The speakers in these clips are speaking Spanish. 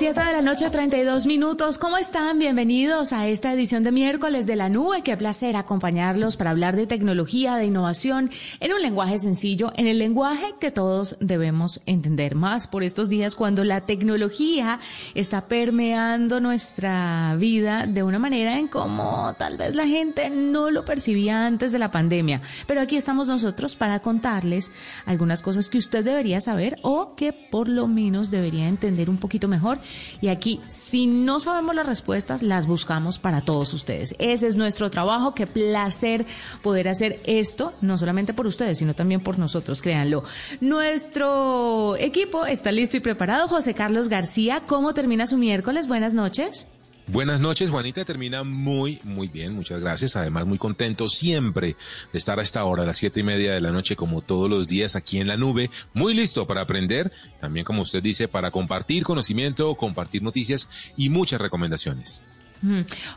7 de la noche, 32 minutos. ¿Cómo están? Bienvenidos a esta edición de miércoles de la nube. Qué placer acompañarlos para hablar de tecnología, de innovación, en un lenguaje sencillo, en el lenguaje que todos debemos entender más por estos días cuando la tecnología está permeando nuestra vida de una manera en como tal vez la gente no lo percibía antes de la pandemia. Pero aquí estamos nosotros para contarles algunas cosas que usted debería saber o que por lo menos debería entender un poquito mejor y aquí, si no sabemos las respuestas, las buscamos para todos ustedes. Ese es nuestro trabajo. Qué placer poder hacer esto, no solamente por ustedes, sino también por nosotros, créanlo. Nuestro equipo está listo y preparado. José Carlos García, ¿cómo termina su miércoles? Buenas noches. Buenas noches, Juanita. Termina muy, muy bien. Muchas gracias. Además, muy contento siempre de estar a esta hora, a las siete y media de la noche, como todos los días aquí en la nube. Muy listo para aprender. También, como usted dice, para compartir conocimiento, compartir noticias y muchas recomendaciones.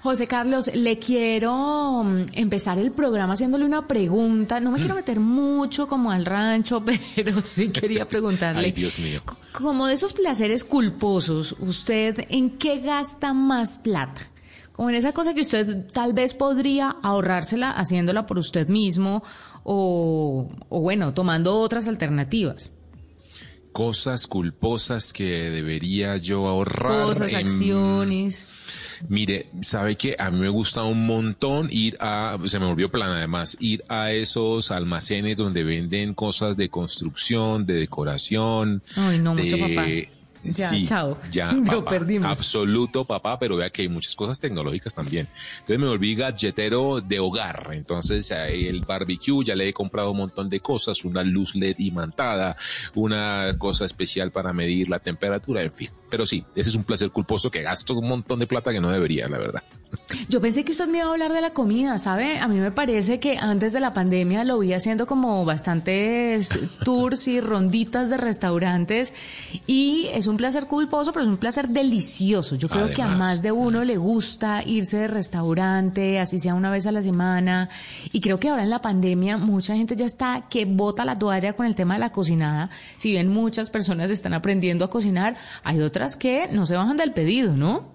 José Carlos, le quiero mm, empezar el programa haciéndole una pregunta. No me quiero meter mucho como al rancho, pero sí quería preguntarle. Ay, Dios mío. Como de esos placeres culposos, ¿usted en qué gasta más plata? Como en esa cosa que usted tal vez podría ahorrársela haciéndola por usted mismo o, o bueno, tomando otras alternativas cosas culposas que debería yo ahorrar. Cosas, acciones. Mire, sabe que a mí me gusta un montón ir a, se me volvió plan además, ir a esos almacenes donde venden cosas de construcción, de decoración. Ay, no, mucho papá ya, sí, chao. Ya, Lo perdimos. Absoluto, papá, pero vea que hay muchas cosas tecnológicas también. Entonces me volví galletero de hogar. Entonces el barbecue ya le he comprado un montón de cosas, una luz LED imantada, una cosa especial para medir la temperatura, en fin. Pero sí, ese es un placer culposo que gasto un montón de plata que no debería, la verdad. Yo pensé que usted me iba a hablar de la comida, ¿sabe? A mí me parece que antes de la pandemia lo vi haciendo como bastantes tours y ronditas de restaurantes y es un placer culposo, pero es un placer delicioso. Yo creo que a más de uno mm. le gusta irse de restaurante, así sea una vez a la semana. Y creo que ahora en la pandemia mucha gente ya está que bota la toalla con el tema de la cocinada. Si bien muchas personas están aprendiendo a cocinar, hay otras que no se bajan del pedido, ¿no?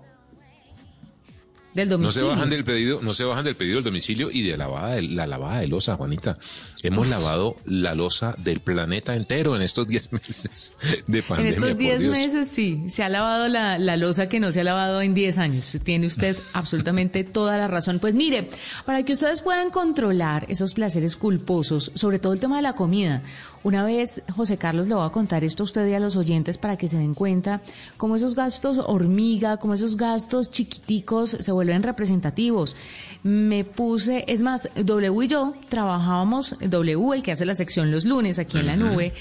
No se bajan del pedido, no se bajan del pedido del domicilio y de la lavada de, la lavada de losa, Juanita. Hemos lavado la losa del planeta entero en estos 10 meses de pandemia. En estos 10 meses sí, se ha lavado la, la losa que no se ha lavado en 10 años. Tiene usted absolutamente toda la razón. Pues mire, para que ustedes puedan controlar esos placeres culposos, sobre todo el tema de la comida, una vez, José Carlos, le voy a contar esto a usted y a los oyentes para que se den cuenta cómo esos gastos hormiga, cómo esos gastos chiquiticos se vuelven representativos. Me puse, es más, W y yo trabajábamos, W, el que hace la sección los lunes aquí en la nube,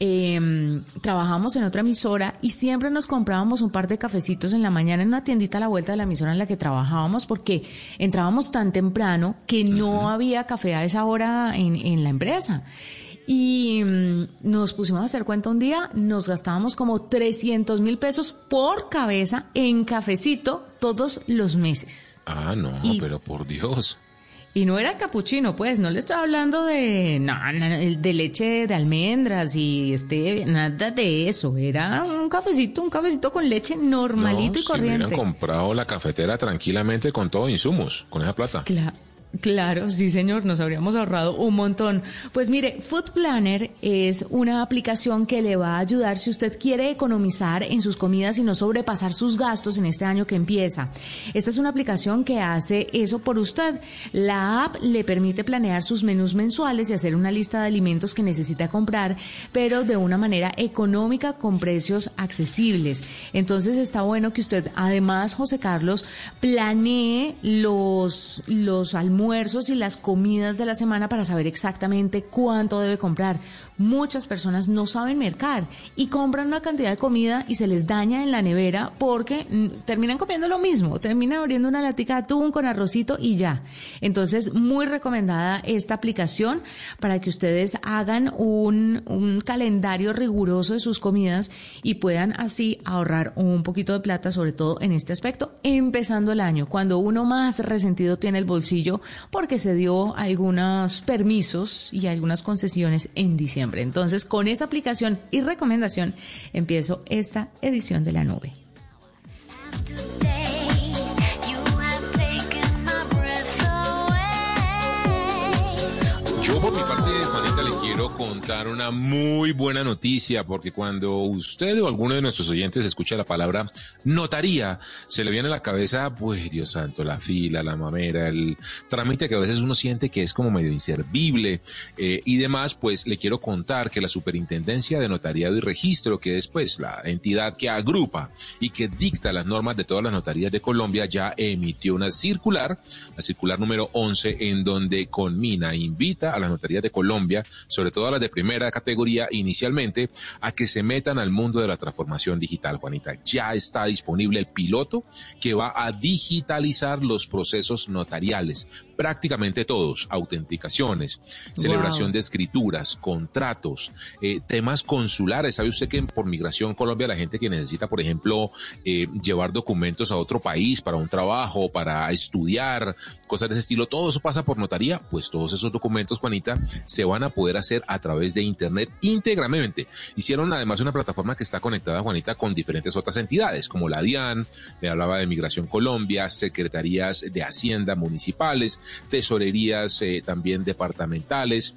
eh, trabajábamos en otra emisora y siempre nos comprábamos un par de cafecitos en la mañana en una tiendita a la vuelta de la emisora en la que trabajábamos porque entrábamos tan temprano que no había café a esa hora en, en la empresa. Y mm, nos pusimos a hacer cuenta un día, nos gastábamos como 300 mil pesos por cabeza en cafecito todos los meses. Ah, no, pero por Dios. Y no era capuchino, pues, no le estoy hablando de, no, de leche de almendras y este, nada de eso. Era un cafecito, un cafecito con leche normalito y corriente. Si hubieran comprado la cafetera tranquilamente con todos insumos, con esa plata. Claro. Claro, sí señor, nos habríamos ahorrado un montón. Pues mire, Food Planner es una aplicación que le va a ayudar si usted quiere economizar en sus comidas y no sobrepasar sus gastos en este año que empieza. Esta es una aplicación que hace eso por usted. La app le permite planear sus menús mensuales y hacer una lista de alimentos que necesita comprar, pero de una manera económica con precios accesibles. Entonces está bueno que usted, además, José Carlos, planee los, los almuerzos almuerzos y las comidas de la semana para saber exactamente cuánto debe comprar. Muchas personas no saben mercar y compran una cantidad de comida y se les daña en la nevera porque mm, terminan comiendo lo mismo, terminan abriendo una latica de atún con arrocito y ya. Entonces, muy recomendada esta aplicación para que ustedes hagan un, un calendario riguroso de sus comidas y puedan así ahorrar un poquito de plata, sobre todo en este aspecto, empezando el año, cuando uno más resentido tiene el bolsillo porque se dio algunos permisos y algunas concesiones en diciembre. Entonces, con esa aplicación y recomendación, empiezo esta edición de la nube quiero contar una muy buena noticia, porque cuando usted o alguno de nuestros oyentes escucha la palabra notaría, se le viene a la cabeza, pues Dios santo, la fila, la mamera, el trámite que a veces uno siente que es como medio inservible eh, y demás, pues le quiero contar que la Superintendencia de Notariado y Registro, que es pues la entidad que agrupa y que dicta las normas de todas las notarías de Colombia, ya emitió una circular, la circular número 11, en donde conmina, invita a las notarías de Colombia, todo a las de primera categoría inicialmente, a que se metan al mundo de la transformación digital, Juanita. Ya está disponible el piloto que va a digitalizar los procesos notariales prácticamente todos, autenticaciones, celebración de escrituras, contratos, eh, temas consulares. ¿Sabe usted que por Migración Colombia la gente que necesita, por ejemplo, eh, llevar documentos a otro país para un trabajo, para estudiar, cosas de ese estilo, todo eso pasa por notaría? Pues todos esos documentos, Juanita, se van a poder hacer a través de Internet íntegramente. Hicieron además una plataforma que está conectada, Juanita, con diferentes otras entidades, como la DIAN, le hablaba de Migración Colombia, secretarías de Hacienda municipales, tesorerías eh, también departamentales,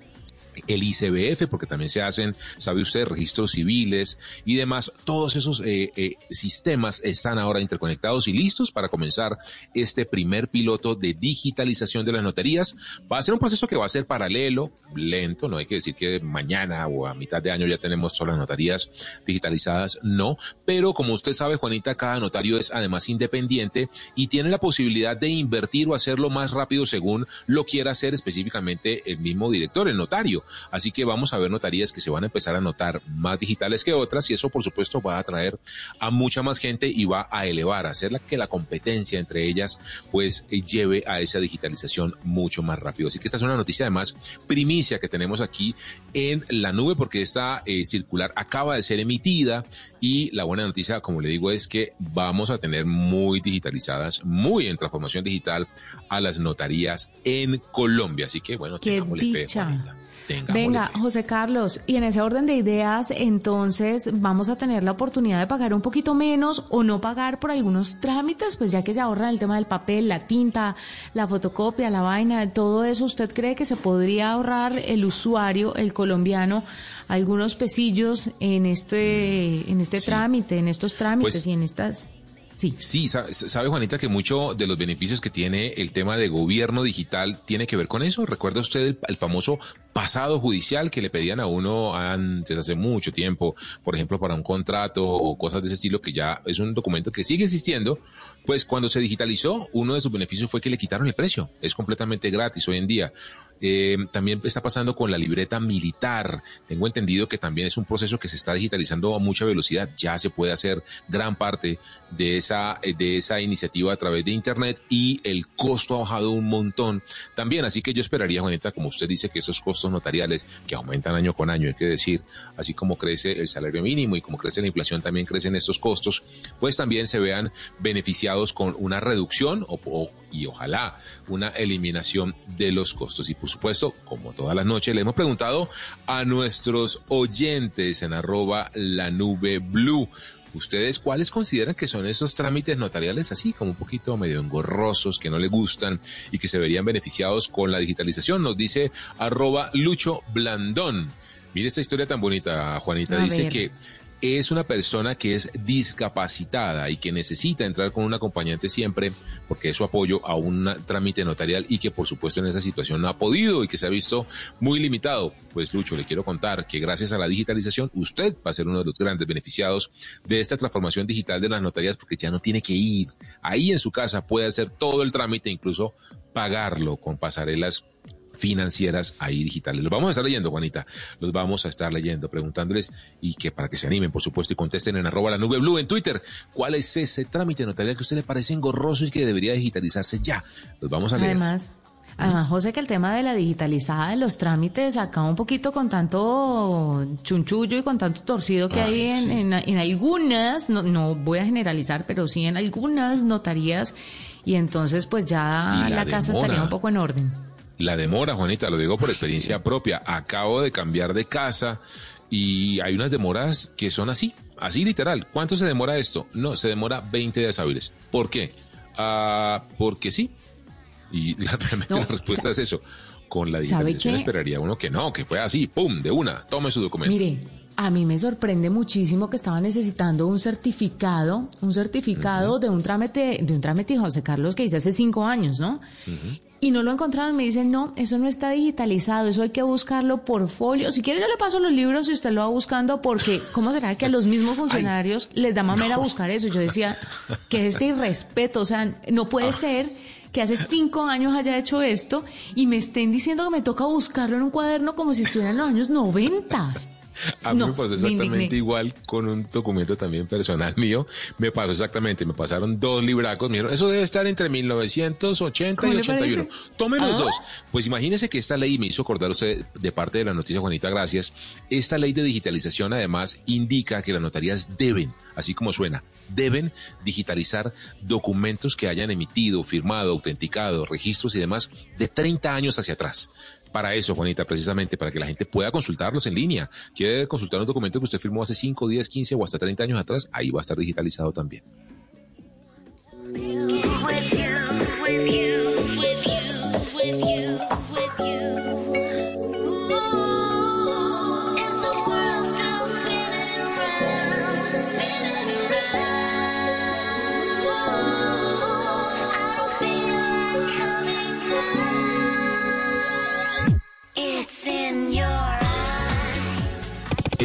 el ICBF, porque también se hacen, sabe usted, registros civiles y demás. Todos esos eh, eh, sistemas están ahora interconectados y listos para comenzar este primer piloto de digitalización de las notarías. Va a ser un proceso que va a ser paralelo, lento, no hay que decir que mañana o a mitad de año ya tenemos todas las notarías digitalizadas, no, pero como usted sabe, Juanita, cada notario es además independiente y tiene la posibilidad de invertir o hacerlo más rápido según lo quiera hacer específicamente el mismo director, el notario. Así que vamos a ver notarías que se van a empezar a notar más digitales que otras y eso por supuesto va a atraer a mucha más gente y va a elevar, a hacer que la competencia entre ellas pues eh, lleve a esa digitalización mucho más rápido. Así que esta es una noticia además primicia que tenemos aquí en la nube porque esta eh, circular acaba de ser emitida y la buena noticia, como le digo, es que vamos a tener muy digitalizadas, muy en transformación digital a las notarías en Colombia. Así que bueno, Qué dicha. Venga, José Carlos, y en ese orden de ideas, entonces vamos a tener la oportunidad de pagar un poquito menos o no pagar por algunos trámites, pues ya que se ahorra el tema del papel, la tinta, la fotocopia, la vaina, todo eso, ¿usted cree que se podría ahorrar el usuario, el colombiano, algunos pesillos en este, en este trámite, en estos trámites pues y en estas... Sí. Sí, sabe, Juanita que mucho de los beneficios que tiene el tema de gobierno digital tiene que ver con eso. ¿Recuerda usted el, famoso pasado judicial que le pedían a uno antes, hace mucho tiempo, por ejemplo, para un contrato o cosas de ese estilo, que ya es un documento que sigue existiendo? Pues cuando se digitalizó, uno de sus beneficios fue que le quitaron el precio. Es completamente gratis hoy en día. Eh, también está pasando con la libreta militar. Tengo entendido que también es un proceso que se está digitalizando a mucha velocidad. Ya se puede hacer gran parte de esa, eh, de esa iniciativa a través de Internet y el costo ha bajado un montón también. Así que yo esperaría, Juanita, como usted dice, que esos costos notariales que aumentan año con año, hay que decir, así como crece el salario mínimo y como crece la inflación, también crecen estos costos, pues también se vean beneficiados con una reducción o, y ojalá una eliminación de los costos. Y por supuesto, como todas las noches, le hemos preguntado a nuestros oyentes en arroba la nube blue. ¿Ustedes cuáles consideran que son esos trámites notariales así, como un poquito medio engorrosos, que no le gustan y que se verían beneficiados con la digitalización? Nos dice arroba Lucho Blandón. Mire esta historia tan bonita, Juanita. dice que es una persona que es discapacitada y que necesita entrar con un acompañante siempre porque es su apoyo a un trámite notarial y que por supuesto en esa situación no ha podido y que se ha visto muy limitado. Pues Lucho, le quiero contar que gracias a la digitalización usted va a ser uno de los grandes beneficiados de esta transformación digital de las notarías porque ya no tiene que ir ahí en su casa, puede hacer todo el trámite, incluso pagarlo con pasarelas financieras ahí digitales. Los vamos a estar leyendo, Juanita. Los vamos a estar leyendo, preguntándoles y que para que se animen, por supuesto, y contesten en arroba la nube blue en Twitter. ¿Cuál es ese trámite notarial que a usted le parece engorroso y que debería digitalizarse ya? Los vamos a leer. Además, Además, José, que el tema de la digitalizada de los trámites acá un poquito con tanto chunchullo y con tanto torcido que hay en, en, algunas, no, no voy a generalizar, pero sí en algunas notarías y entonces pues ya la casa estaría un poco en orden la demora, Juanita, lo digo por experiencia propia. Acabo de cambiar de casa y hay unas demoras que son así, así literal. ¿Cuánto se demora esto? No, se demora 20 días hábiles. ¿Por qué? Ah, porque sí. Y la, realmente la respuesta es eso. Con la digitalización esperaría uno que no, que fue así, ¡pum! de una, tome su documento. Mire, a mí me sorprende muchísimo que estaba necesitando un certificado, un certificado de un trámite, de un trámite, José Carlos, que hice hace cinco años, ¿no? Y no lo encontraron, me dicen, no, eso no está digitalizado, eso hay que buscarlo por folio. Si quiere yo le paso los libros y usted lo va buscando porque, ¿cómo será que a los mismos funcionarios les da mamera buscar eso? Yo decía, que es este irrespeto, o sea, no puede ah. ser que hace cinco años haya hecho esto y me estén diciendo que me toca buscarlo en un cuaderno como si estuviera en los años noventas. A mí me pasó exactamente igual con un documento también personal mío. Me pasó exactamente, me pasaron dos libracos. Me eso debe estar entre 1980 y 81. Tome los ah. dos. Pues imagínese que esta ley, me hizo acordar usted de parte de la noticia Juanita, gracias. Esta ley de digitalización además indica que las notarías deben, así como suena, deben digitalizar documentos que hayan emitido, firmado, autenticado, registros y demás de 30 años hacia atrás para eso, Juanita, precisamente para que la gente pueda consultarlos en línea. Quiere consultar un documento que usted firmó hace 5, 10, 15 o hasta 30 años atrás, ahí va a estar digitalizado también.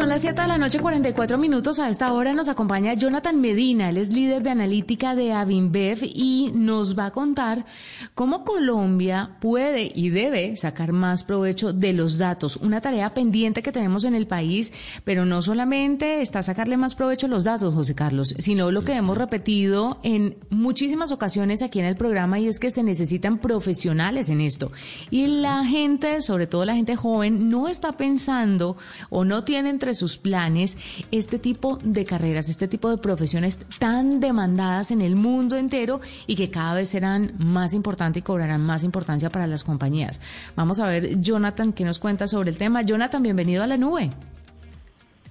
Son las 7 de la noche, 44 minutos. A esta hora nos acompaña Jonathan Medina. Él es líder de analítica de Avinbev y nos va a contar cómo Colombia puede y debe sacar más provecho de los datos. Una tarea pendiente que tenemos en el país, pero no solamente está sacarle más provecho a los datos, José Carlos, sino lo que hemos repetido en muchísimas ocasiones aquí en el programa y es que se necesitan profesionales en esto. Y la gente, sobre todo la gente joven, no está pensando o no tiene entre sus planes este tipo de carreras, este tipo de profesiones tan demandadas en el mundo entero y que cada vez serán más importantes y cobrarán más importancia para las compañías. Vamos a ver, Jonathan, ¿qué nos cuenta sobre el tema? Jonathan, bienvenido a la nube.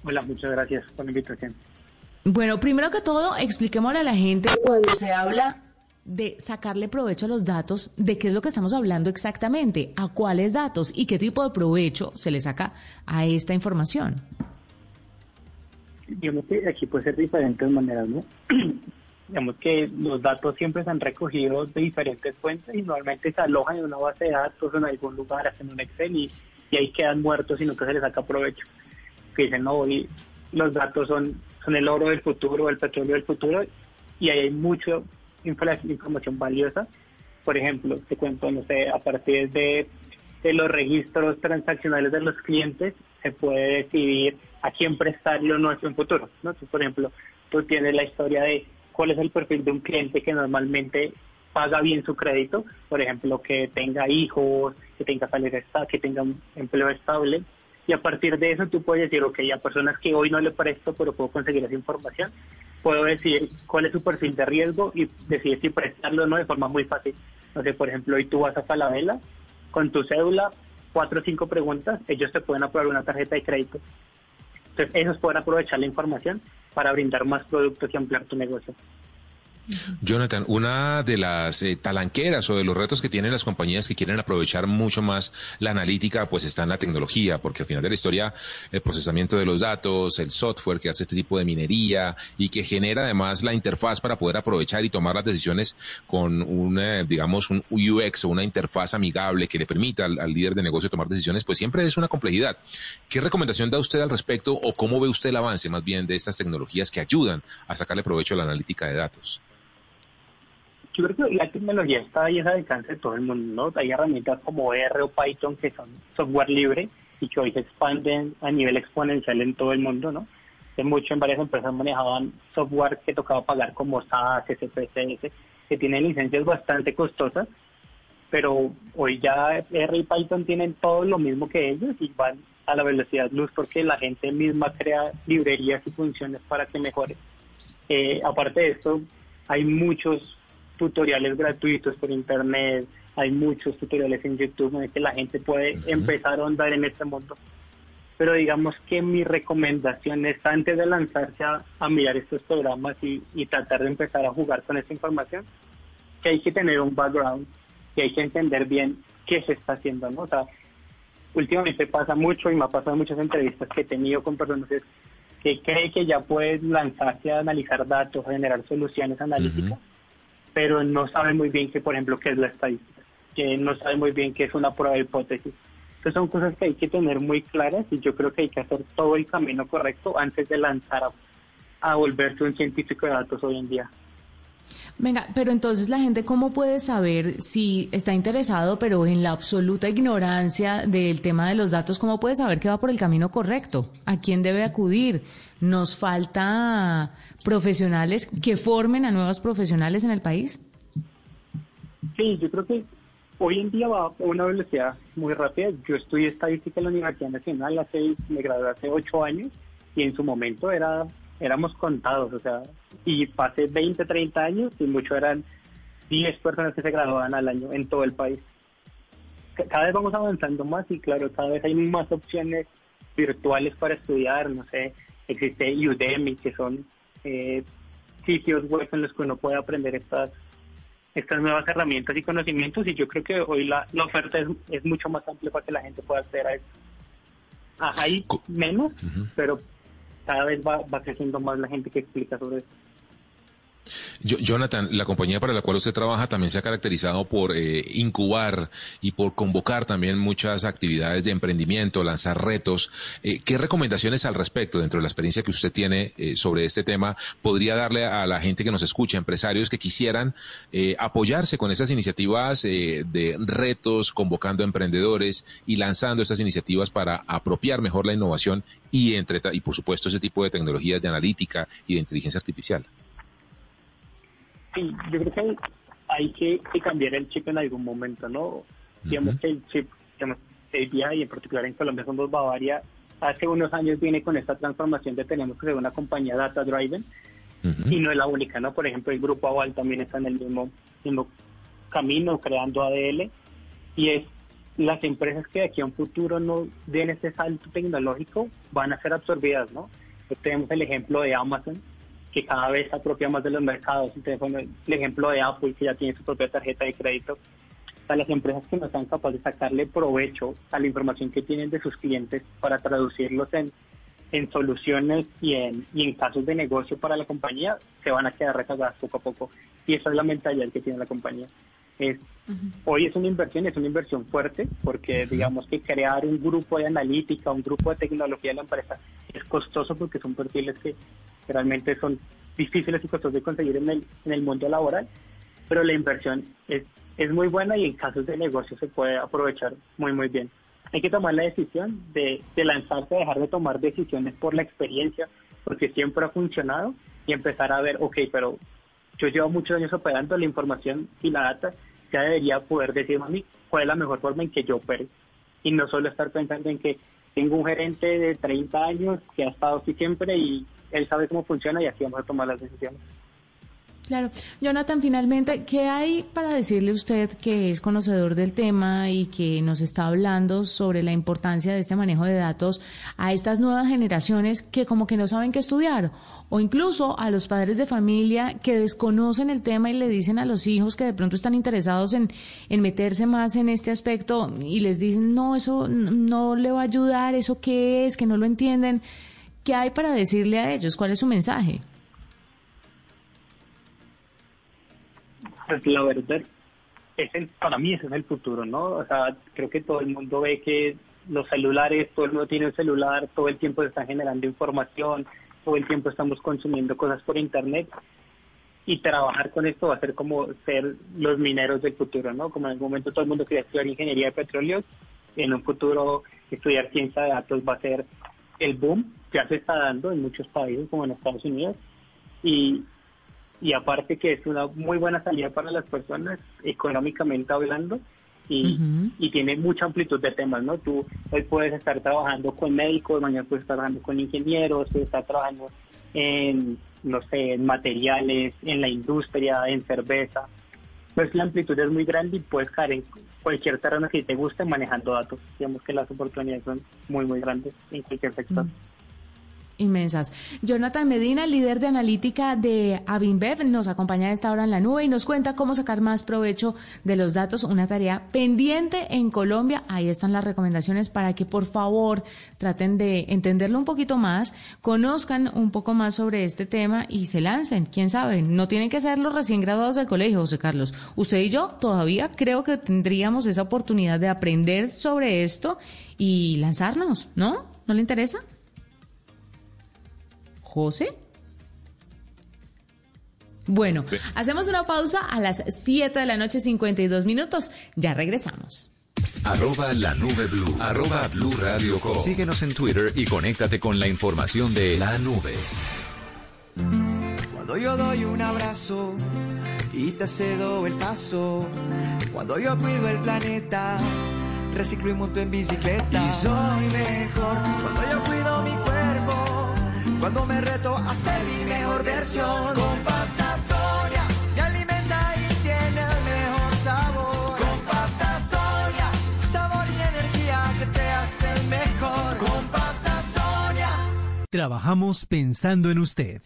Hola, muchas gracias por la invitación. Bueno, primero que todo, expliquémosle a la gente cuando se habla de sacarle provecho a los datos, de qué es lo que estamos hablando exactamente, a cuáles datos y qué tipo de provecho se le saca a esta información. Digamos que aquí puede ser de diferentes maneras, ¿no? Digamos que los datos siempre se han recogido de diferentes fuentes y normalmente se alojan en una base de datos en algún lugar, en un Excel y, ahí quedan muertos y nunca se les saca provecho. Que dicen, no, y los datos son, son el oro del futuro, el petróleo del futuro y ahí hay mucho información valiosa. Por ejemplo, te cuento, no sé, a partir de, los registros transaccionales de los clientes, se puede decidir a quién prestarle o no en futuro. ¿no? por ejemplo, tú tienes la historia de cuál es el perfil de un cliente que normalmente paga bien su crédito, por ejemplo, que tenga hijos, que tenga salario que tenga un empleo estable, y a partir de eso tú puedes decir, ok, a personas que hoy no le presto, pero puedo conseguir esa información, puedo decir cuál es su perfil de riesgo y decidir si prestarlo o no de forma muy fácil. No sé, por ejemplo, hoy tú vas a Falabella con tu cédula, cuatro o cinco preguntas, ellos te pueden aprobar una tarjeta de crédito. Entonces, ellos pueden aprovechar la información para brindar más productos y ampliar tu negocio. Jonathan, una de las eh, talanqueras o de los retos que tienen las compañías que quieren aprovechar mucho más la analítica, pues está en la tecnología, porque al final de la historia, el procesamiento de los datos, el software que hace este tipo de minería y que genera además la interfaz para poder aprovechar y tomar las decisiones con un, digamos, un UX o una interfaz amigable que le permita al líder de negocio tomar decisiones, pues siempre es una complejidad. ¿Qué recomendación da usted al respecto o cómo ve usted el avance más bien de estas tecnologías que ayudan a sacarle provecho a la analítica de datos? Yo creo que la tecnología está ahí al alcance de todo el mundo, ¿no? Hay herramientas como R o Python que son software libre y que hoy se expanden a nivel exponencial en todo el mundo, ¿no? De mucho en varias empresas manejaban software que tocaba pagar como SAS, SPSS, que tienen licencias bastante costosas, pero hoy ya R y Python tienen todo lo mismo que ellos y van a la velocidad luz porque la gente misma crea librerías y funciones para que mejore. Eh, aparte de esto, hay muchos tutoriales gratuitos por internet, hay muchos tutoriales en YouTube en que la gente puede empezar a andar en este mundo. pero digamos que mi recomendación es antes de lanzarse a, mirar estos programas y, tratar de empezar a jugar con esta información, que hay que tener un background, que hay que entender bien qué se está haciendo, ¿no? O sea, últimamente pasa mucho y me ha pasado en muchas entrevistas que he tenido con personas que cree que ya puede lanzarse a analizar datos, a generar soluciones analíticas, pero no sabe muy bien que, por ejemplo, qué es la estadística, que no sabe muy bien qué es una prueba de hipótesis, entonces son cosas que hay que tener muy claras y yo creo que hay que hacer todo el camino correcto antes de lanzar a, volverse un científico de datos hoy en día. Venga, pero entonces la gente cómo puede saber si está interesado, pero en la absoluta ignorancia del tema de los datos, cómo puede saber que va por el camino correcto? ¿A quién debe acudir? Nos falta profesionales que formen a nuevos profesionales en el país. Sí, yo creo que hoy en día va a una velocidad muy rápida. Yo estudié estadística en la Universidad Nacional hace, me gradué hace ocho años y en su momento era éramos contados, o sea, y pasé 20, 30 años y mucho eran 10 personas que se graduaban al año en todo el país. Cada vez vamos avanzando más y claro, cada vez hay más opciones virtuales para estudiar, no sé, existe Udemy, que son eh, sitios web en los que uno puede aprender estas estas nuevas herramientas y conocimientos y yo creo que hoy la, oferta es, mucho más amplia para que la gente pueda acceder a eso. Ah, hay menos, pero cada vez va, va creciendo más la gente que explica sobre eso. Jonathan, la compañía para la cual usted trabaja también se ha caracterizado por eh, incubar y por convocar también muchas actividades de emprendimiento, lanzar retos. Eh, ¿Qué recomendaciones al respecto, dentro de la experiencia que usted tiene eh, sobre este tema, podría darle a la gente que nos escucha, empresarios que quisieran apoyarse con esas iniciativas de retos, convocando emprendedores y lanzando estas iniciativas para apropiar mejor la innovación y, entre, y por supuesto, ese tipo de tecnologías de analítica y de inteligencia artificial? Sí, yo creo que hay, que, cambiar el chip en algún momento, ¿no? Digamos que el chip, digamos, y en particular en Colombia somos Bavaria, hace unos años viene con esta transformación de tenemos que ser una compañía data driven y no es la única, ¿no? Por ejemplo, el grupo Aval también está en el mismo, mismo camino creando ADL y es las empresas que de aquí a un futuro no den este salto tecnológico van a ser absorbidas, ¿no? tenemos el ejemplo de Amazon, que cada vez se apropia más de los mercados. Entonces, el ejemplo de Apple, que ya tiene su propia tarjeta de crédito. A las empresas que no están capaces de sacarle provecho a la información que tienen de sus clientes para traducirlos en, en soluciones y en, y en casos de negocio para la compañía, se van a quedar rezagadas poco a poco. Y esa es la mentalidad que tiene la compañía. Es, Hoy es una inversión, es una inversión fuerte, porque digamos que crear un grupo de analítica, un grupo de tecnología de la empresa es costoso porque son perfiles que realmente son difíciles y costosos de conseguir en el, en el mundo laboral, pero la inversión es, es muy buena y en casos de negocio se puede aprovechar muy, muy bien. Hay que tomar la decisión de, de lanzarse, dejar de tomar decisiones por la experiencia, porque siempre ha funcionado, y empezar a ver, ok, pero yo llevo muchos años operando la información y la data, ya debería poder decirme a mí cuál es la mejor forma en que yo opere. Y no solo estar pensando en que tengo un gerente de 30 años que ha estado aquí siempre y él sabe cómo funciona y así vamos a tomar las decisiones. Claro. Jonathan, finalmente, ¿qué hay para decirle usted que es conocedor del tema y que nos está hablando sobre la importancia de este manejo de datos a estas nuevas generaciones que como que no saben qué estudiar? O incluso a los padres de familia que desconocen el tema y le dicen a los hijos que de pronto están interesados en, en meterse más en este aspecto y les dicen, no, eso no le va a ayudar, eso qué es, que no lo entienden. ¿Qué hay para decirle a ellos? ¿Cuál es su mensaje? Pues la verdad, es para mí ese es el futuro, ¿no? O sea, creo que todo el mundo ve que los celulares, todo el mundo tiene un celular, todo el tiempo se está generando información, todo el tiempo estamos consumiendo cosas por internet y trabajar con esto va a ser como ser los mineros del futuro, ¿no? Como en algún momento todo el mundo quería estudiar ingeniería de petróleo, en un futuro estudiar ciencia de datos va a ser el boom, ya se está dando en muchos países como en Estados Unidos y y aparte que es una muy buena salida para las personas económicamente hablando y, y tiene mucha amplitud de temas, ¿no? Tú hoy puedes estar trabajando con médicos, mañana puedes estar trabajando con ingenieros, puedes estar trabajando en, no sé, en materiales, en la industria, en cerveza. pues la amplitud es muy grande y puedes caer en cualquier terreno que te guste manejando datos. Digamos que las oportunidades son muy, muy grandes en cualquier sector. Mm inmensas. Jonathan Medina, líder de analítica de Avinbev, nos acompaña a esta hora en la nube y nos cuenta cómo sacar más provecho de los datos, una tarea pendiente en Colombia. Ahí están las recomendaciones para que por favor traten de entenderlo un poquito más, conozcan un poco más sobre este tema y se lancen. Quién sabe, no tienen que ser los recién graduados del colegio, José Carlos. Usted y yo todavía creo que tendríamos esa oportunidad de aprender sobre esto y lanzarnos, ¿no? ¿No le interesa? José. Bueno, hacemos una pausa a las 7 de la noche 52 minutos. Ya regresamos. Arroba la nube blue. Arroba blue radio Síguenos en Twitter y conéctate con la información de la nube. Cuando yo doy un abrazo y te cedo el paso. Cuando yo cuido el planeta, reciclo y monto en bicicleta. Y soy mejor cuando yo cuido cuando me reto a ser mi mejor versión. Con pasta soya me alimenta y tiene el mejor sabor. Con pasta soya, sabor y energía que te hace mejor. Con pasta soya. Trabajamos pensando en usted.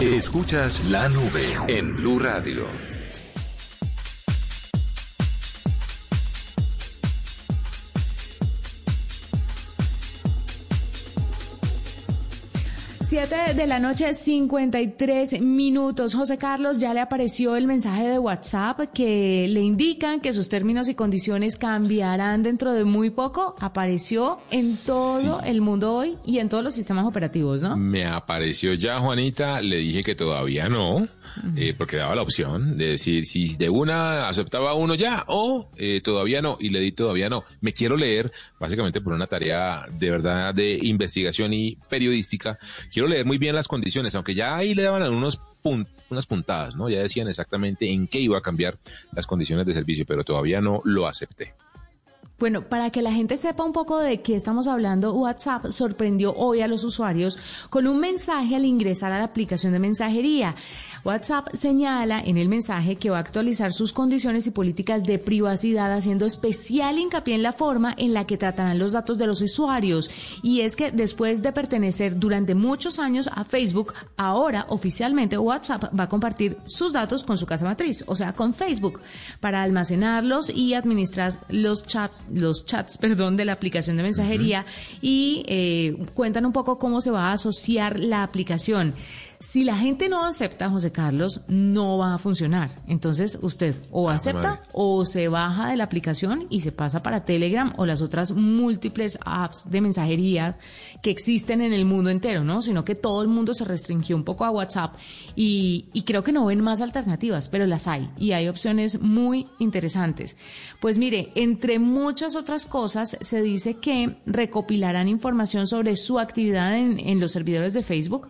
Escuchas la nube en Blue Radio. 7 de la noche, 53 minutos. José Carlos, ya le apareció el mensaje de WhatsApp que le indican que sus términos y condiciones cambiarán dentro de muy poco. Apareció en todo el mundo hoy y en todos los sistemas operativos, ¿no? Me apareció ya, Juanita. Le dije que todavía no, eh, porque daba la opción de decir si de una aceptaba uno ya o eh, todavía no. Y le di todavía no. Me quiero leer, básicamente por una tarea de verdad de investigación y periodística quiero leer muy bien las condiciones, aunque ya ahí le daban unos unas puntadas, ¿no? Ya decían exactamente en qué iba a cambiar las condiciones de servicio, pero todavía no lo acepté. Bueno, para que la gente sepa un poco de qué estamos hablando, WhatsApp sorprendió hoy a los usuarios con un mensaje al ingresar a la aplicación de mensajería. WhatsApp señala en el mensaje que va a actualizar sus condiciones y políticas de privacidad, haciendo especial hincapié en la forma en la que tratarán los datos de los usuarios. Y es que después de pertenecer durante muchos años a Facebook, ahora oficialmente WhatsApp va a compartir sus datos con su casa matriz, o sea, con Facebook, para almacenarlos y administrar los chats, los chats, perdón, de la aplicación de mensajería y eh, cuentan un poco cómo se va a asociar la aplicación. Si la gente no acepta, José Carlos, no va a funcionar. Entonces usted o ah, acepta o se baja de la aplicación y se pasa para Telegram o las otras múltiples apps de mensajería que existen en el mundo entero, ¿no? Sino que todo el mundo se restringió un poco a WhatsApp y, y creo que no ven más alternativas, pero las hay y hay opciones muy interesantes. Pues mire, entre muchas otras cosas se dice que recopilarán información sobre su actividad en, en los servidores de Facebook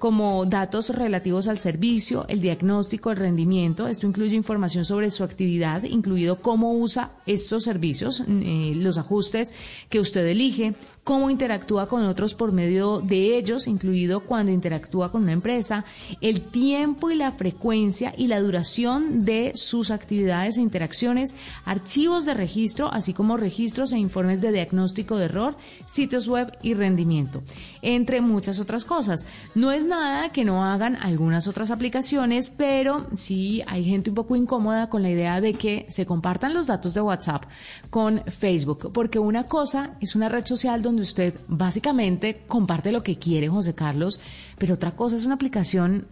como datos relativos al servicio, el diagnóstico, el rendimiento. Esto incluye información sobre su actividad, incluido cómo usa estos servicios, eh, los ajustes que usted elige, cómo interactúa con otros por medio de ellos, incluido cuando interactúa con una empresa, el tiempo y la frecuencia y la duración de sus actividades e interacciones, archivos de registro, así como registros e informes de diagnóstico de error, sitios web y rendimiento, entre muchas otras cosas. No es nada que no hagan algunas otras aplicaciones, pero sí hay gente un poco incómoda con la idea de que se compartan los datos de WhatsApp con Facebook, porque una cosa es una red social donde usted básicamente comparte lo que quiere, José Carlos, pero otra cosa es una aplicación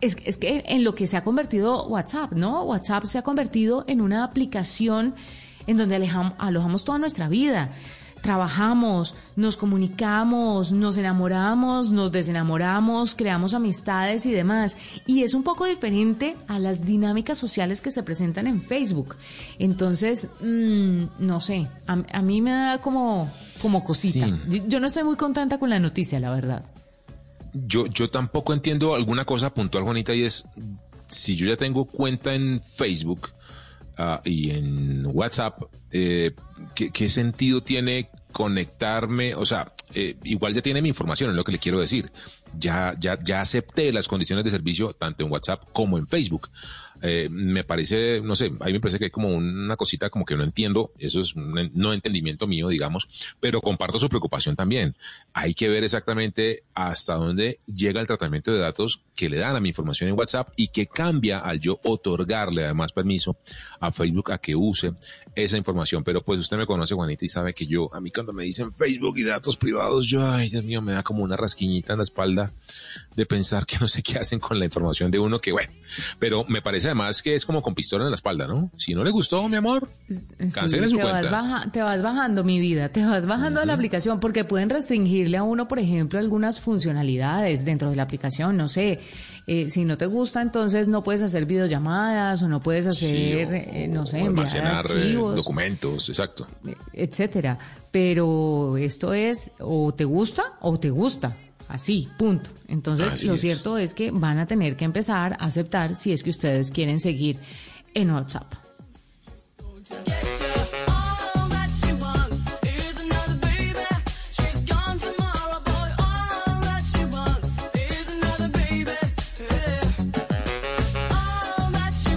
es, es, que en lo que se ha convertido WhatsApp, ¿no? WhatsApp se ha convertido en una aplicación en donde alojamos toda nuestra vida trabajamos, nos comunicamos, nos enamoramos, nos desenamoramos, creamos amistades y demás. Y es un poco diferente a las dinámicas sociales que se presentan en Facebook. Entonces, mm, no sé, a, mí me da como, como cosita. Yo no estoy muy contenta con la noticia, la verdad. Yo, yo tampoco entiendo alguna cosa puntual, Juanita, y es, si yo ya tengo cuenta en Facebook, ah, y en WhatsApp, eh, ¿qué, sentido tiene conectarme? O sea, eh, igual ya tiene mi información, es lo que le quiero decir. Ya, ya, ya acepté las condiciones de servicio tanto en WhatsApp como en Facebook. Eh, me parece, no sé, a mí me parece que hay como una cosita como que no entiendo, eso es un no entendimiento mío, digamos, pero comparto su preocupación también. Hay que ver exactamente hasta dónde llega el tratamiento de datos que le dan a mi información en WhatsApp y que cambia al yo otorgarle además permiso a Facebook a que use esa información. Pero pues usted me conoce, Juanita, y sabe que yo, a mí cuando me dicen Facebook y datos privados, yo, ay, Dios mío, me da como una rasquiñita en la espalda de pensar que no sé qué hacen con la información de uno, que bueno, pero me parece además que es como con pistola en la espalda, ¿no? Si no le gustó, mi amor, cancele su te cuenta. Vas te vas bajando, mi vida, te vas bajando a la aplicación porque pueden restringirle a uno, por ejemplo, algunas funcionalidades dentro de la aplicación, no sé. Eh, si no te gusta, entonces no puedes hacer videollamadas o no puedes hacer, eh, no sé, enviar eh, archivos, documentos, exacto, etcétera. Pero esto es o te gusta o te gusta. Así, punto. Entonces, lo cierto es que van a tener que empezar a aceptar si es que ustedes quieren seguir en WhatsApp.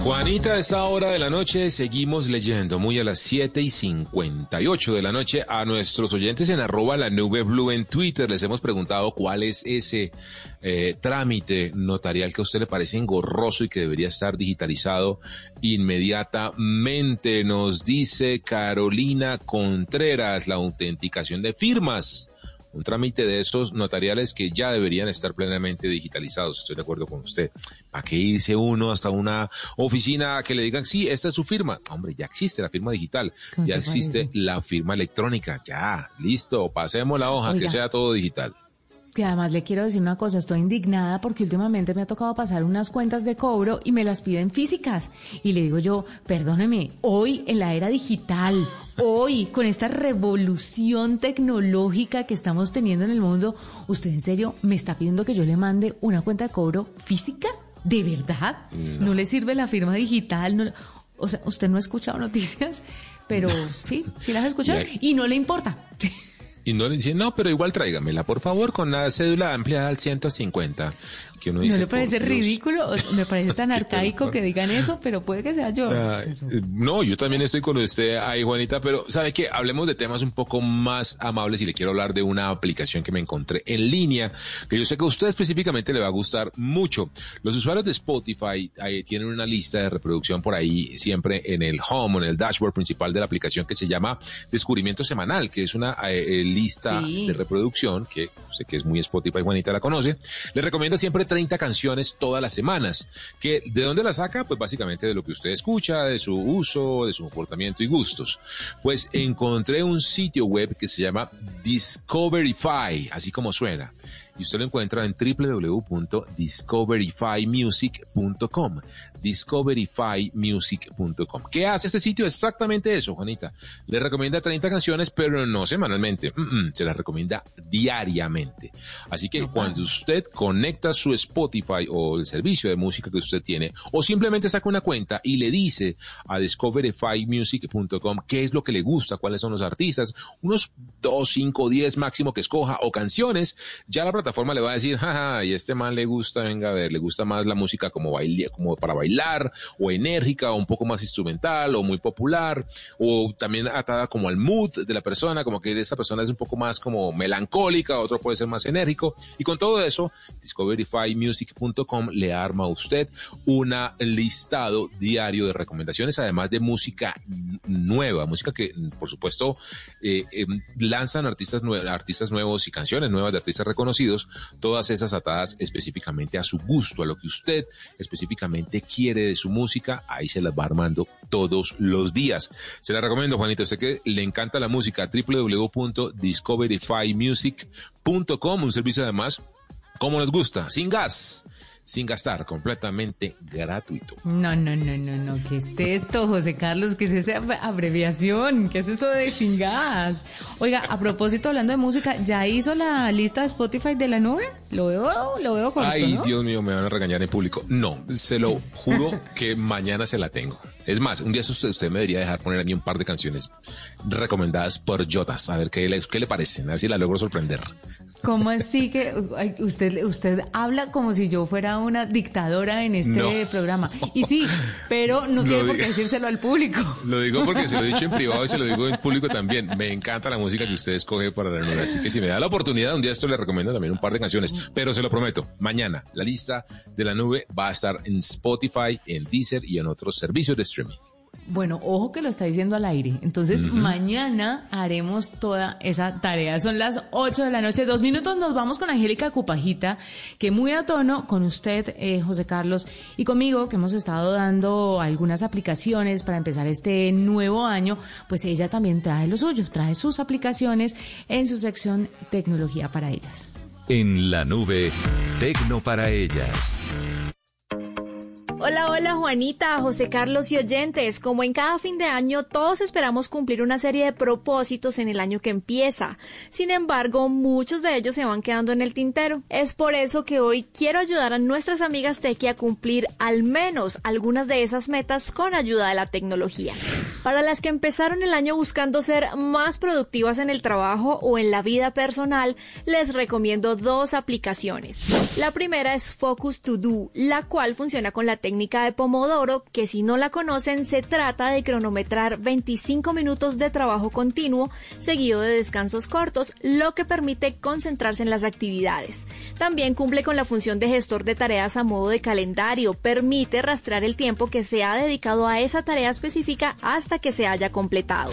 Juanita, a esta hora de la noche seguimos leyendo, muy a las 7 y 58 de la noche, a nuestros oyentes en arroba la nube blue en Twitter. Les hemos preguntado cuál es ese eh, trámite notarial que a usted le parece engorroso y que debería estar digitalizado inmediatamente. Nos dice Carolina Contreras, la autenticación de firmas un trámite de esos notariales que ya deberían estar plenamente digitalizados. Estoy de acuerdo con usted. ¿Para qué irse uno hasta una oficina que le digan, sí, esta es su firma? Hombre, ya existe la firma digital, ya existe la firma electrónica, ya, listo, pasemos la hoja, que sea todo digital. Que además le quiero decir una cosa, estoy indignada porque últimamente me ha tocado pasar unas cuentas de cobro y me las piden físicas. Y le digo yo, perdóneme, hoy en la era digital, hoy con esta revolución tecnológica que estamos teniendo en el mundo, ¿usted en serio me está pidiendo que yo le mande una cuenta de cobro física? ¿De verdad? ¿No, le sirve la firma digital? o sea, usted no ha escuchado noticias, pero sí, sí las ha escuchado y no le importa. Y no le dicen, no, pero igual tráigamela, por favor, con la cédula ampliada al 150. ¿No le parece ridículo? Me parece tan arcaico que digan eso, pero puede que sea yo. Eh, no, yo también estoy con usted ahí, Juanita, pero ¿sabe qué? Hablemos de temas un poco más amables y le quiero hablar de una aplicación que me encontré en línea, que yo sé que a usted específicamente le va a gustar mucho. Los usuarios de Spotify tienen una lista de reproducción por ahí siempre en el home, en el dashboard principal de la aplicación que se llama Descubrimiento Semanal, que es una eh, eh, lista de reproducción que sé que es muy Spotify, Juanita la conoce. Le recomiendo siempre 30 canciones todas las semanas. Que, ¿De dónde la saca? Pues básicamente de lo que usted escucha, de su uso, de su comportamiento y gustos. Pues encontré un sitio web que se llama Discoverify, así como suena y usted lo encuentra en www.discoveryfymusic.com discoveryfymusic.com. ¿Qué hace este sitio? Exactamente eso, Juanita. Le recomienda 30 canciones, pero no semanalmente. se las recomienda diariamente. Así que cuando usted conecta su Spotify o el servicio de música que usted tiene, o simplemente saca una cuenta y le dice a discoveryfymusic.com qué es lo que le gusta, cuáles son los artistas, unos 2, 5, 10 máximo que escoja, o canciones, ya la plataforma le va a decir, jaja, y este man le gusta, venga a ver, le gusta más la música como baile, como para bailar o enérgica o un poco más instrumental o muy popular o también atada como al mood de la persona, como que esta persona es un poco más como melancólica, otro puede ser más enérgico. Y con todo eso discoveryfymusic.com le arma a usted un listado diario de recomendaciones además de música nueva, música que por supuesto eh, em, lanzan artistas, artistas nuevos y canciones nuevas de artistas reconocidos, todas esas atadas específicamente a su gusto, a lo que usted específicamente quiere de su música, ahí se las va armando todos los días. Se la recomiendo, Juanito, usted que le encanta la música, www.discoveryfymusic.com, un servicio además, como les gusta, sin gas sin gastar, completamente gratuito. No, no, no, no, no. ¿Qué es esto, José Carlos? ¿Qué es esa abreviación? ¿Qué es eso de sin gas? Oiga, a propósito, hablando de música, ¿ya hizo la lista de Spotify de la nube? Lo veo, lo veo corto, Ay, Dios mío, me van a regañar en público. No, se lo juro que mañana se la tengo. Es más, un día usted me debería dejar poner a mí un par de canciones recomendadas por Jotas, a ver qué le, qué le parecen, a ver si la logro sorprender. ¿Cómo así que usted, usted habla como si yo fuera una dictadora en este programa? Y sí, pero no tiene por qué decírselo al público. Lo digo porque se lo he dicho en privado y se lo digo en público también. Me encanta la música que usted escoge para la nube, así que si me da la oportunidad, un día esto le recomiendo también un par de canciones, pero se lo prometo, mañana la lista de la nube va a estar en Spotify, en Deezer y en otros servicios de streaming. Bueno, ojo que lo está diciendo al aire. Entonces, mañana haremos toda esa tarea. Son las 8 de la noche, dos minutos. Nos vamos con Angélica Cupajita, que muy a tono con usted, eh, José Carlos, y conmigo, que hemos estado dando algunas aplicaciones para empezar este nuevo año, pues ella también trae lo suyo, trae sus aplicaciones en su sección Tecnología para ellas. En la nube, Tecno para ellas. Hola, hola Juanita, José Carlos y oyentes. Como en cada fin de año, todos esperamos cumplir una serie de propósitos en el año que empieza. Sin embargo, muchos de ellos se van quedando en el tintero. Es por eso que hoy quiero ayudar a nuestras amigas Tequi a cumplir al menos algunas de esas metas con ayuda de la tecnología. Para las que empezaron el año buscando ser más productivas en el trabajo o en la vida personal, les recomiendo dos aplicaciones. La primera es Focus To Do, la cual funciona con la técnica de Pomodoro, que si no la conocen se trata de cronometrar 25 minutos de trabajo continuo seguido de descansos cortos, lo que permite concentrarse en las actividades. También cumple con la función de gestor de tareas a modo de calendario, permite rastrear el tiempo que se ha dedicado a esa tarea específica hasta que se haya completado.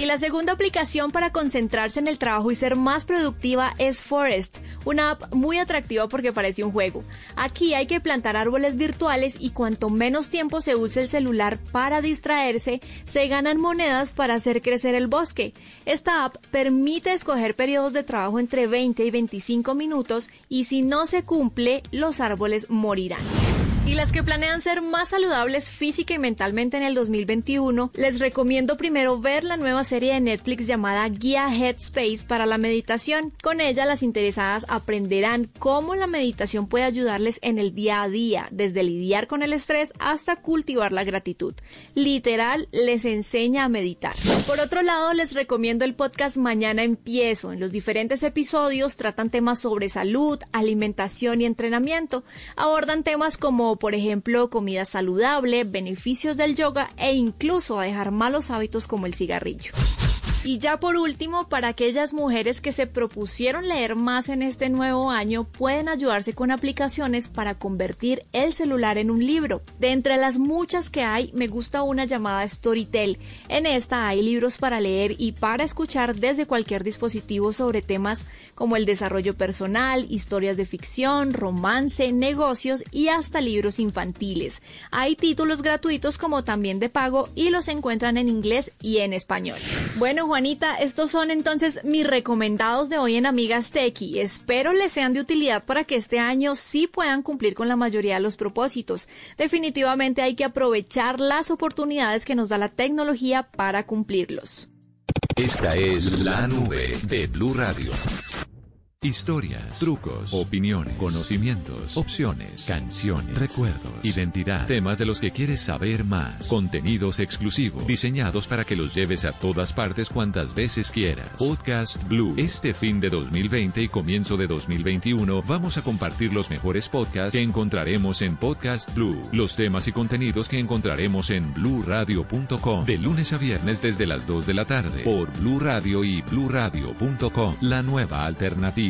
Y la segunda aplicación para concentrarse en el trabajo y ser más productiva es Forest, una app muy atractiva porque parece un juego. Aquí hay que plantar árboles virtuales y cuanto menos tiempo se use el celular para distraerse, se ganan monedas para hacer crecer el bosque. Esta app permite escoger periodos de trabajo entre 20 y 25 minutos y si no se cumple, los árboles morirán. Y las que planean ser más saludables física y mentalmente en el 2021, les recomiendo primero ver la nueva serie de Netflix llamada Guía Headspace para la meditación. Con ella las interesadas aprenderán cómo la meditación puede ayudarles en el día a día, desde lidiar con el estrés hasta cultivar la gratitud. Literal, les enseña a meditar. Por otro lado, les recomiendo el podcast Mañana Empiezo. En los diferentes episodios tratan temas sobre salud, alimentación y entrenamiento. Abordan temas como por ejemplo comida saludable, beneficios del yoga e incluso a dejar malos hábitos como el cigarrillo. Y ya por último, para aquellas mujeres que se propusieron leer más en este nuevo año, pueden ayudarse con aplicaciones para convertir el celular en un libro. De entre las muchas que hay, me gusta una llamada Storytel. En esta hay libros para leer y para escuchar desde cualquier dispositivo sobre temas como el desarrollo personal, historias de ficción, romance, negocios y hasta libros infantiles. Hay títulos gratuitos como también de pago y los encuentran en inglés y en español. Bueno, Juanita, estos son entonces mis recomendados de hoy en Amigas Tequi. Espero les sean de utilidad para que este año sí puedan cumplir con la mayoría de los propósitos. Definitivamente hay que aprovechar las oportunidades que nos da la tecnología para cumplirlos. Esta es la nube de Blue Radio. Historias, trucos, opiniones, conocimientos, opciones, canciones, recuerdos, identidad, temas de los que quieres saber más, contenidos exclusivos, diseñados para que los lleves a todas partes cuantas veces quieras. Podcast Blue. Este fin de 2020 y comienzo de 2021 vamos a compartir los mejores podcasts que encontraremos en Podcast Blue, los temas y contenidos que encontraremos en bluradio.com de lunes a viernes desde las 2 de la tarde por Blue Radio y bluradio.com, la nueva alternativa.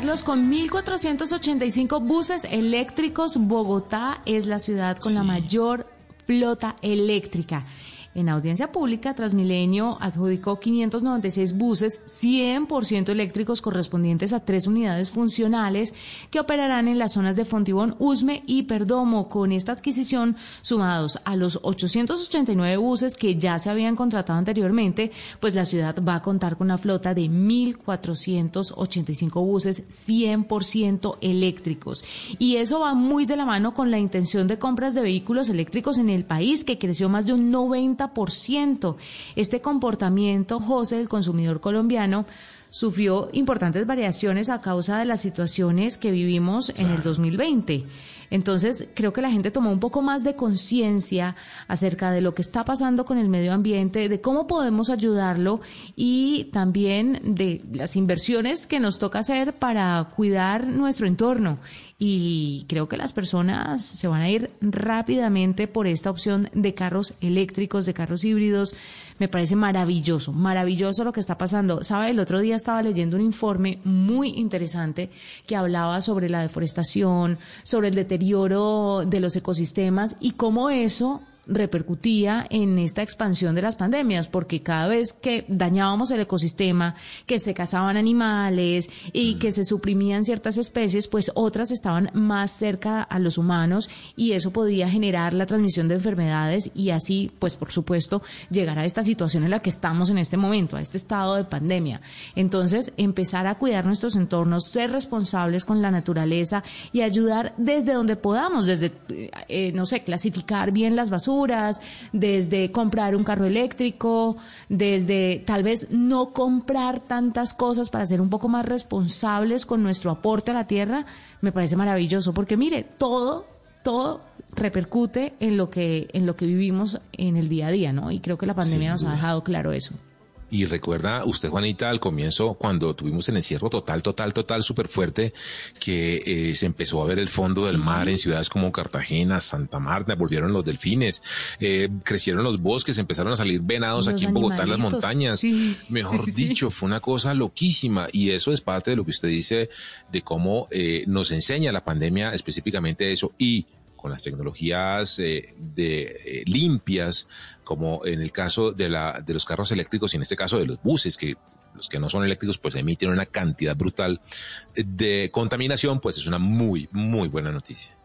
Carlos, con 1.485 buses eléctricos, Bogotá es la ciudad con la mayor flota eléctrica. En audiencia pública, Transmilenio adjudicó 596 buses 100% eléctricos correspondientes a tres unidades funcionales que operarán en las zonas de Fontibón, Usme y Perdomo. Con esta adquisición, sumados a los 889 buses que ya se habían contratado anteriormente, pues la ciudad va a contar con una flota de 1.485 buses 100% eléctricos. Y eso va muy de la mano con la intención de compras de vehículos eléctricos en el país, que creció más de un 90%. Este comportamiento, José, del consumidor colombiano, sufrió importantes variaciones a causa de las situaciones que vivimos en el 2020. Entonces, creo que la gente tomó un poco más de conciencia acerca de lo que está pasando con el medio ambiente, de cómo podemos ayudarlo y también de las inversiones que nos toca hacer para cuidar nuestro entorno. Y creo que las personas se van a ir rápidamente por esta opción de carros eléctricos, de carros híbridos. Me parece maravilloso, maravilloso lo que está pasando. Sabe, el otro día estaba leyendo un informe muy interesante que hablaba sobre la deforestación, sobre el deterioro de los ecosistemas y cómo eso repercutía en esta expansión de las pandemias, porque cada vez que dañábamos el ecosistema, que se cazaban animales y que se suprimían ciertas especies, pues otras estaban más cerca a los humanos y eso podía generar la transmisión de enfermedades y así, pues por supuesto, llegar a esta situación en la que estamos en este momento, a este estado de pandemia. Entonces, empezar a cuidar nuestros entornos, ser responsables con la naturaleza y ayudar desde donde podamos, desde, eh, no sé, clasificar bien las basuras, desde comprar un carro eléctrico, desde tal vez no comprar tantas cosas para ser un poco más responsables con nuestro aporte a la tierra, me parece maravilloso, porque mire, todo, todo repercute en lo que, en lo que vivimos en el día a día, ¿no? Y creo que la pandemia nos ha dejado claro eso. Y recuerda usted, Juanita, al comienzo, cuando tuvimos el encierro total, total, total, súper fuerte, que eh, se empezó a ver el fondo del mar en ciudades como Cartagena, Santa Marta, volvieron los delfines, eh, crecieron los bosques, empezaron a salir venados Los aquí en Bogotá, en las montañas. Sí, Mejor sí. dicho, fue una cosa loquísima. Y eso es parte de lo que usted dice de cómo eh, nos enseña la pandemia específicamente eso. Y con las tecnologías eh, de eh, limpias, como en el caso de, la, de los carros eléctricos y en este caso de los buses, que los que no son eléctricos pues emiten una cantidad brutal de contaminación, pues es una muy, muy buena noticia.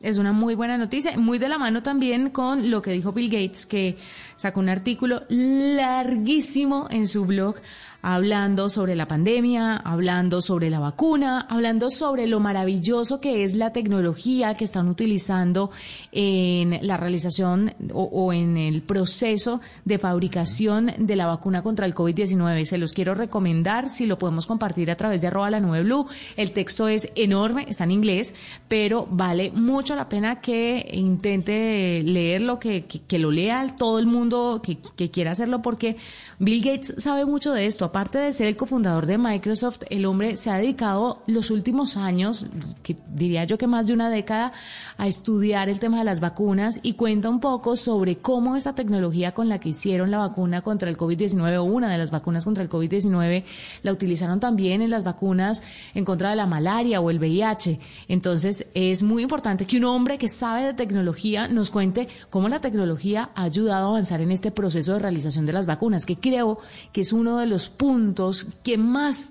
Es una muy buena noticia, muy de la mano también con lo que dijo Bill Gates, que sacó un artículo larguísimo en su blog hablando sobre la pandemia, hablando sobre la vacuna, hablando sobre lo maravilloso que es la tecnología que están utilizando en la realización o, en el proceso de fabricación de la vacuna contra el COVID-19. Se los quiero recomendar, si lo podemos compartir a través de arroba la nube blue. El texto es enorme, está en inglés, pero vale mucho la pena que intente leerlo, que, que, que lo lea todo el mundo que, que quiera hacerlo, porque Bill Gates sabe mucho de esto aparte de ser el cofundador de Microsoft, el hombre se ha dedicado los últimos años, que diría yo que más de una década, a estudiar el tema de las vacunas y cuenta un poco sobre cómo esta tecnología con la que hicieron la vacuna contra el COVID-19 o una de las vacunas contra el COVID-19 la utilizaron también en las vacunas en contra de la malaria o el VIH. Entonces es muy importante que un hombre que sabe de tecnología nos cuente cómo la tecnología ha ayudado a avanzar en este proceso de realización de las vacunas, que creo que es uno de los puntos que más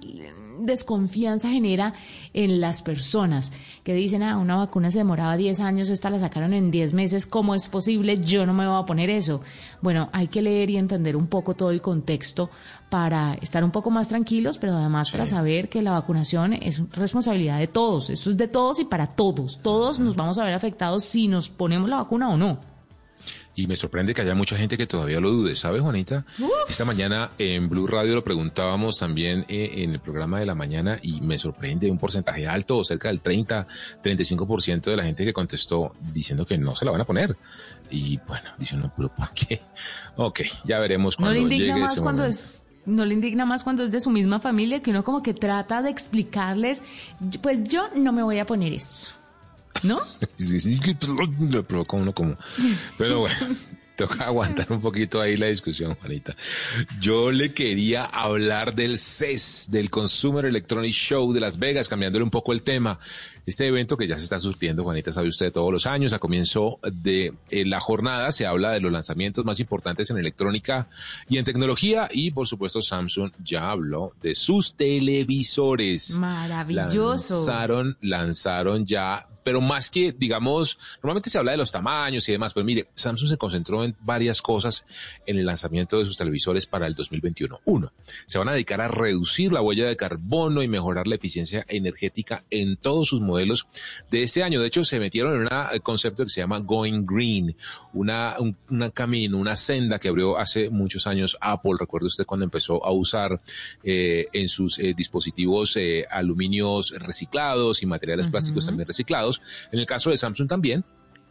desconfianza genera en las personas que dicen, ah, una vacuna se demoraba 10 años, esta la sacaron en 10 meses, ¿cómo es posible? Yo no me voy a poner eso. Bueno, hay que leer y entender un poco todo el contexto para estar un poco más tranquilos, pero además para saber que la vacunación es responsabilidad de todos, esto es de todos y para todos. Todos nos vamos a ver afectados si nos ponemos la vacuna o no. Y me sorprende que haya mucha gente que todavía lo dude, ¿sabes, Juanita? Esta mañana en Blue Radio lo preguntábamos también eh, en el programa de la mañana y me sorprende un porcentaje alto, cerca del 30, 35% de la gente que contestó diciendo que no se la van a poner. Y bueno, dice uno, pero ¿por qué? Ok, ya veremos cuando no le indigna llegue más ese cuando momento. es no le indigna más cuando es de su misma familia que uno como que trata de explicarles, pues yo no me voy a poner eso. ¿No? Que le provoca uno como. Pero bueno, toca aguantar un poquito ahí la discusión, Juanita. Yo le quería hablar del CES, del Consumer Electronic Show de Las Vegas, cambiándole un poco el tema. Este evento que ya se está surtiendo, Juanita, sabe usted, todos los años, a comienzo de eh, la jornada se habla de los lanzamientos más importantes en electrónica y en tecnología y, por supuesto, Samsung ya habló de sus televisores. Maravilloso. Lanzaron, lanzaron ya pero más que, digamos, normalmente se habla de los tamaños y demás, pero mire, Samsung se concentró en varias cosas en el lanzamiento de sus televisores para el 2021. Uno, se van a dedicar a reducir la huella de carbono y mejorar la eficiencia energética en todos sus modelos de este año. De hecho, se metieron en un concepto que se llama Going Green, una, un una camino, una senda que abrió hace muchos años Apple. Recuerde usted cuando empezó a usar eh, en sus eh, dispositivos eh, aluminios reciclados y materiales plásticos también reciclados. En el caso de Samsung también,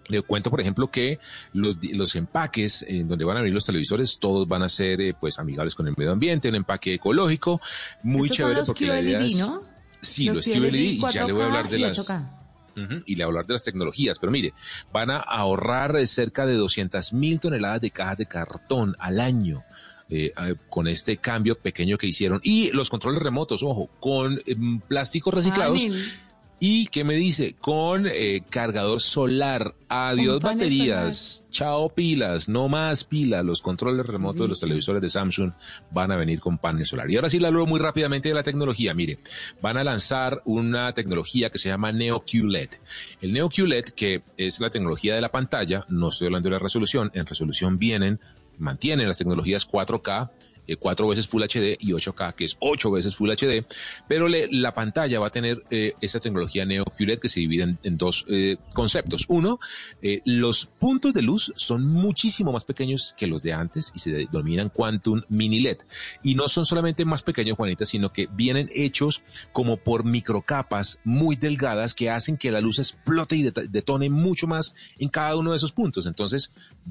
le cuento, por ejemplo, que los, los empaques en donde van a venir los televisores, todos van a ser eh, pues amigables con el medio ambiente, un empaque ecológico, muy Estos son chévere los porque la idea es... ¿no? Sí, Los los QLED y ya le voy a 4K hablar de las... 8K. Ujú, y le voy a hablar de las tecnologías, pero mire, van a ahorrar eh, cerca de 200 mil toneladas de cajas de cartón al año. eh, eh, con este cambio pequeño que hicieron y los controles remotos, ojo, con em, plásticos reciclados Panel. Y qué me dice con eh, cargador solar, adiós baterías, chao pilas, no más pilas, los controles remotos de los televisores de Samsung van a venir con panel solar. Y ahora sí le hablo muy rápidamente de la tecnología, mire, van a lanzar una tecnología que se llama Neo QLED. El Neo QLED, que es la tecnología de la pantalla, no estoy hablando de la resolución, en resolución vienen, mantienen las tecnologías 4K, eh, cuatro veces Full HD y 8K, que es ocho veces Full HD, pero la pantalla va a tener eh, esta tecnología Neo QLED que se divide en, dos eh, conceptos. Uno, eh, los puntos de luz son muchísimo más pequeños que los de antes y se denominan Quantum Mini LED. Y no son solamente más pequeños, Juanita, sino que vienen hechos como por microcapas muy delgadas que hacen que la luz explote y det- detone mucho más en cada uno de esos puntos. Entonces,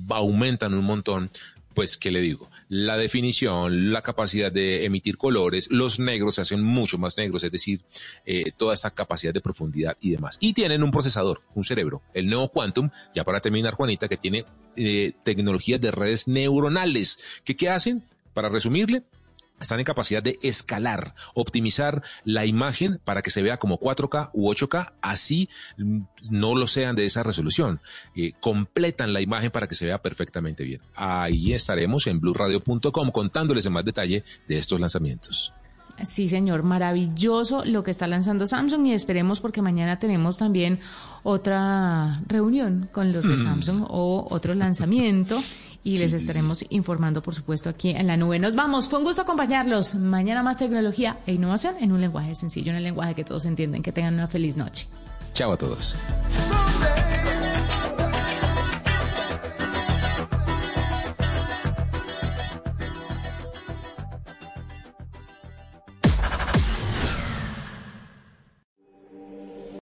aumentan un montón pues, ¿qué le digo? La definición, la capacidad de emitir colores, los negros se hacen mucho más negros, es decir, eh, toda esta capacidad de profundidad y demás. Y tienen un procesador, un cerebro, el Neo Quantum, ya para terminar, Juanita, que tiene eh, tecnologías de redes neuronales, que ¿qué hacen? Para resumirle, están en capacidad de escalar, optimizar la imagen para que se vea como 4K u 8K, así mm, no lo sean de esa resolución. Eh, completan la imagen para que se vea perfectamente bien. Ahí estaremos en blueradio.com contándoles en más detalle de estos lanzamientos. Sí, señor, maravilloso lo que está lanzando Samsung y esperemos porque mañana tenemos también otra reunión con los de Samsung o otro lanzamiento y les estaremos informando, por supuesto, aquí en la nube. Nos vamos, fue un gusto acompañarlos. Mañana más tecnología e innovación en un lenguaje sencillo, en el lenguaje que todos entienden. Que tengan una feliz noche. Chao a todos.